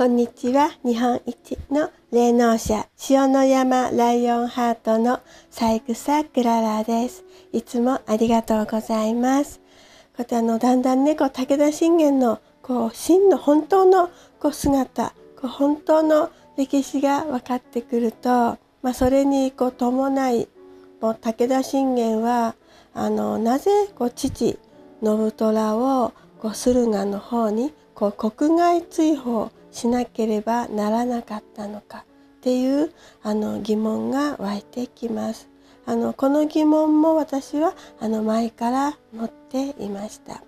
こんにちは。日本一の霊能者、塩の山ライオンハートの三草クララです。いつもありがとうございます。こうやってあの、だんだんね、こう、武田信玄の、こう、真の本当の、こう、姿、こう、本当の歴史が分かってくると、まあ、それに、こう、伴い、もう武田信玄は、あの、なぜ、こう、父、信虎を、こう、駿河の方に、こう、国外追放しなければならなかったのかっていうあの疑問が湧いてきます。あのこの疑問も私はあの前から持っていました。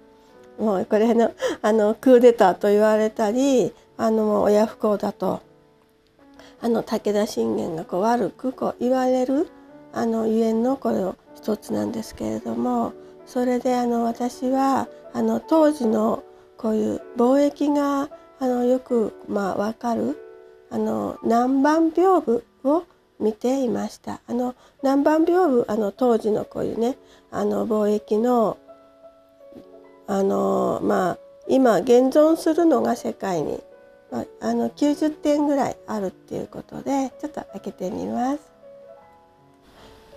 もうこれの あのクーデターと言われたりあの親不孝だとあの武田信玄がこう悪くこう言われるあのゆえんのこれを一つなんですけれどもそれであの私はあの当時のこういう貿易があのよくまあ分かるあの南蛮屏風を見ていました。あの南蛮屏風あの当時のこういうねあの貿易のあのまあ今現存するのが世界に、まあ、あの90点ぐらいあるっていうことでちょっと開けてみます。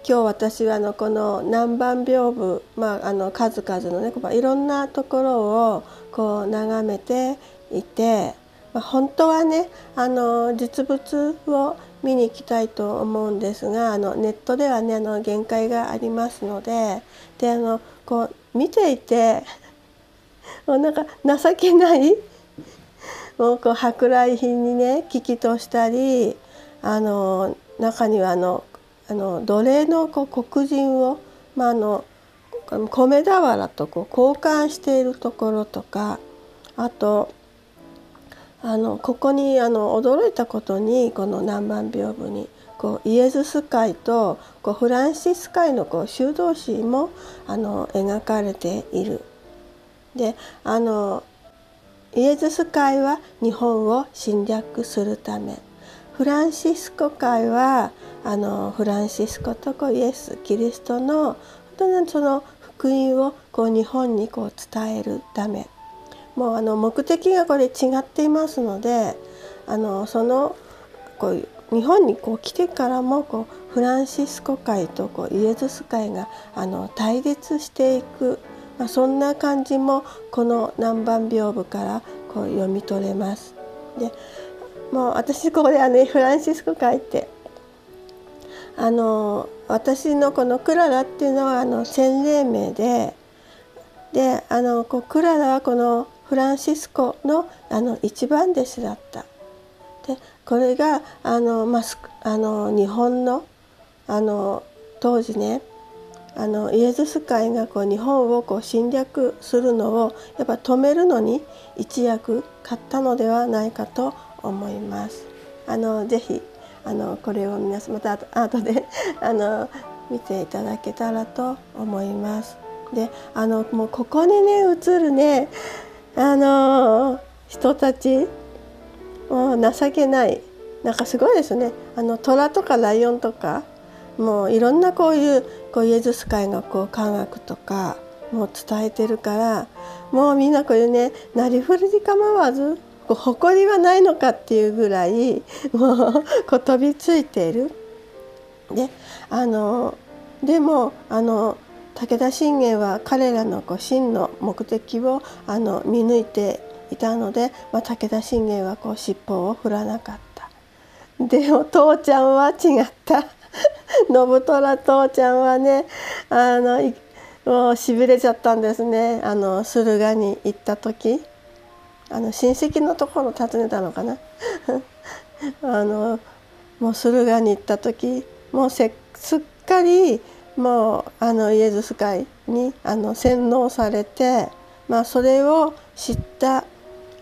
今日私はあのこの南蛮屏風、まあ、あの数々のねいろんなところをこう眺めていて、まあ、本当はねあの実物を見に行きたいと思うんですがあのネットではねあの限界がありますのでであのこう見ていて もうなんか情けないもうこう舶来品にね聞き通したりあの中にはあのあの奴隷のこう黒人を、まあ、あの米俵とこう交換しているところとかあとあのここにあの驚いたことにこの南蛮屏風にこうイエズス会とこうフランシス会のこう修道士もあの描かれている。であのイエズス会は日本を侵略するためフランシスコ会はあのフランシスコとこうイエスキリストの当にその福音をこう日本にこう伝えるためもうあの目的がこれ違っていますのであのそのこう日本にこう来てからもこうフランシスコ会とこうイエズス会があの対立していく、まあ、そんな感じもこの南蛮屏風からこう読み取れます。でもう私ここであのフランシスコ会ってあの私のこのクララっていうのはあの洗礼名でであのこうクララはこのフランシスコのあの一番弟子だった。でこれがあの、まあ、あの日本のあの当時ねあのイエズス会がこう日本をこう侵略するのをやっぱ止めるのに一役買ったのではないかと思います。あのぜひあのこれを皆さんまた後であの見ていただけたらと思います。であのもうここにね映るねあの人たちもう情けないなんかすごいですねあの虎とかライオンとかもういろんなこういうこうイエズス会がこう科学とかもう伝えてるからもうみんなこういうねなりふり構わずこう誇りはないのかっていうぐらいもうこう飛びついてる。であのでもあの武田信玄は彼らのこう真の目的をあの見抜いていたので、まあ、武田信玄はこう尻尾を振らなかった。でも父ちゃんは違った。信虎父ちゃんはねあのもうしびれちゃったんですねあの駿河に行った時あの親戚のところを訪ねたのかな あのもう駿河に行った時もうせすっかりもうあのイエズス会にあの洗脳されて、まあ、それを知った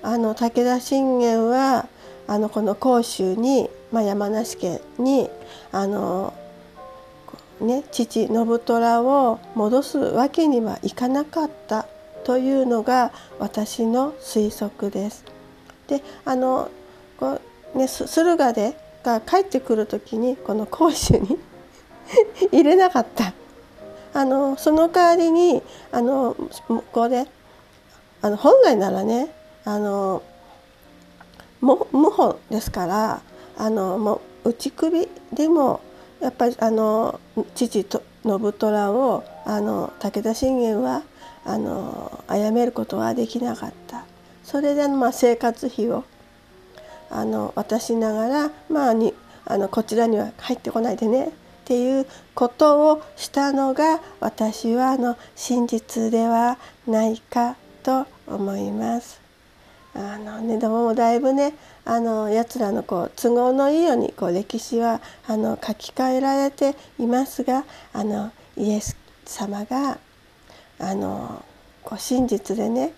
あの武田信玄はあのこの甲州に、まあ、山梨県にあの、ね、父信虎を戻すわけにはいかなかったというのが私の推測です。であのこう、ね、駿河でが帰ってくる時にこの甲州に 入れなかった。あのその代わりにあのここであの本来ならねあのも謀反ですからあのもう打ち首でもやっぱりあの父と信虎をあの武田信玄はあの殺めることはできなかった。それで、まあ、生活費をあの渡しながら、まあ、にあのこちらには入ってこないでね。っていうことをしたのが私はあの真実ではないかと思います。あのね、でもだいぶねあのやつらのこう都合のいいようにこう歴史はあの書き換えられていますがあのイエス様があのこう真実でね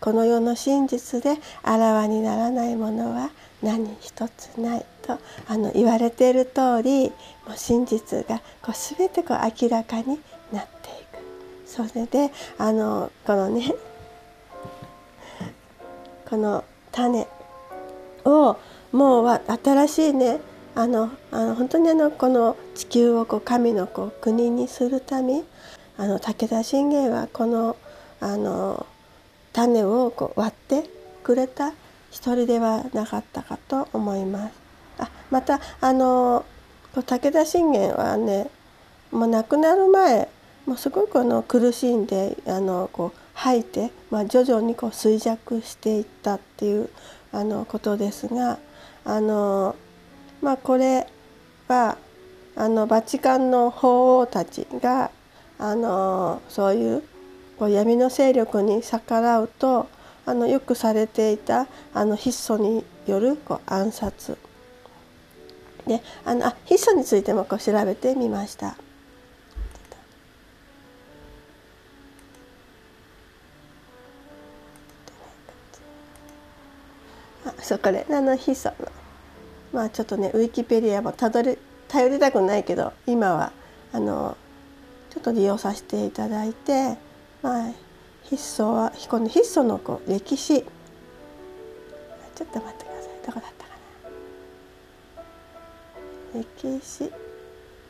この世の真実であらわにならないものは何一つないとあの言われている通りもう真実がこう全てこう明らかになっていく。それであのこのね この種をもう新しいねあのあの本当にあのこの地球をこう神のこう国にするためあの武田信玄はこのあの種をこう割ってくれた一人ではなかったかと思います。あまたあの武田信玄はねもう亡くなる前もうすごくあの苦しんであのこう吐いて、まあ、徐々にこう衰弱していったっていうあのことですがあの、まあ、これはあのバチカンの法王たちがあのそういうこう闇の勢力に逆らうとあのよくされていたあの筆訴によるこう暗殺であのあ筆訴についてもこう調べてみました。あそうこれあの筆訴のまあちょっとねウィキペディアもたどり頼りたくないけど今はあのちょっと利用させていただいてまあ筆訴はこの筆訴のこう歴史。ちょっと待ってください。どこだったかな？歴史。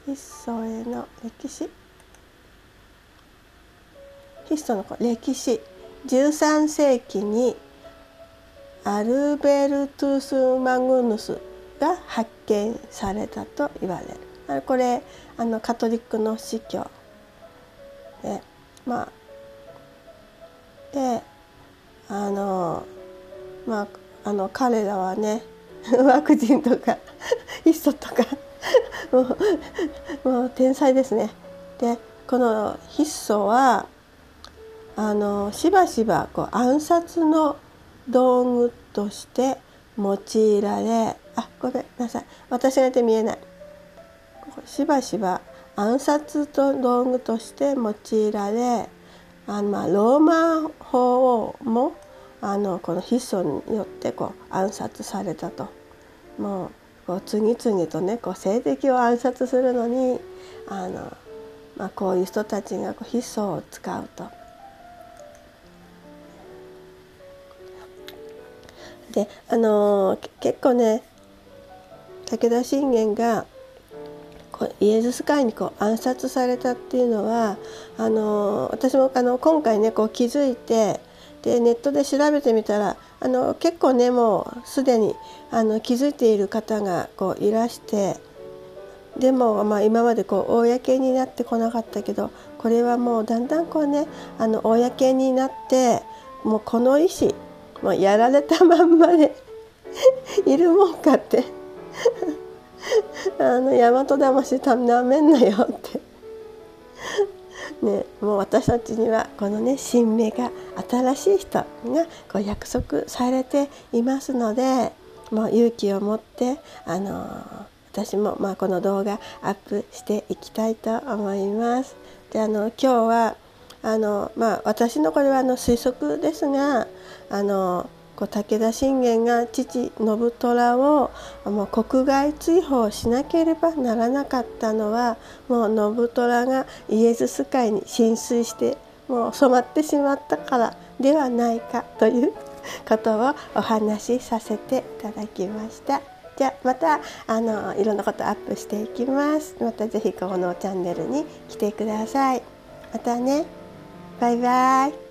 筆訴への歴史。筆訴のこう歴史。13世紀にアルベルトゥス・マグヌスが発見されたと言われる。これあのカトリックの司教でまあであのまああの彼らはね ワクチンとか ヒ素とか もうもう天才ですね。でこのヒ素はあのしばしばこう暗殺の道具として用いられあごめんなさい私がいて見えないしばしば暗殺と道具として用いられあのまあローマ法王もあのこのヒ素によってこう暗殺されたともうこう次々とねこう性的を暗殺するのにあの、まあ、こういう人たちがこうヒ素を使うと。であの結構ね武田信玄がイエズス会にこう暗殺されたっていうのはあの私もあの今回ねこう気づいてでネットで調べてみたらあの結構ねもうすでにあの気づいている方がこういらしてでも、まあ、今までこう公になってこなかったけどこれはもうだんだんこうねあの公になってもうこの意思もうやられたまんまで いるもんかってあの大和魂たなめんなよってね、もう私たちにはこのね新芽が新しい人がこう約束されていますのでもう勇気を持ってあの私もまあこの動画アップしていきたいと思います。であの今日はあの、まあ、私のこれはあの推測ですがあのこう武田信玄が父信虎をもう国外追放しなければならなかったのはもう信虎がイエズス会に浸水してもう染まってしまったからではないかということをお話しさせていただきました。じゃあまたあのいろんなことアップしていきます。また是非このチャンネルに来てください。またね。バイバイ。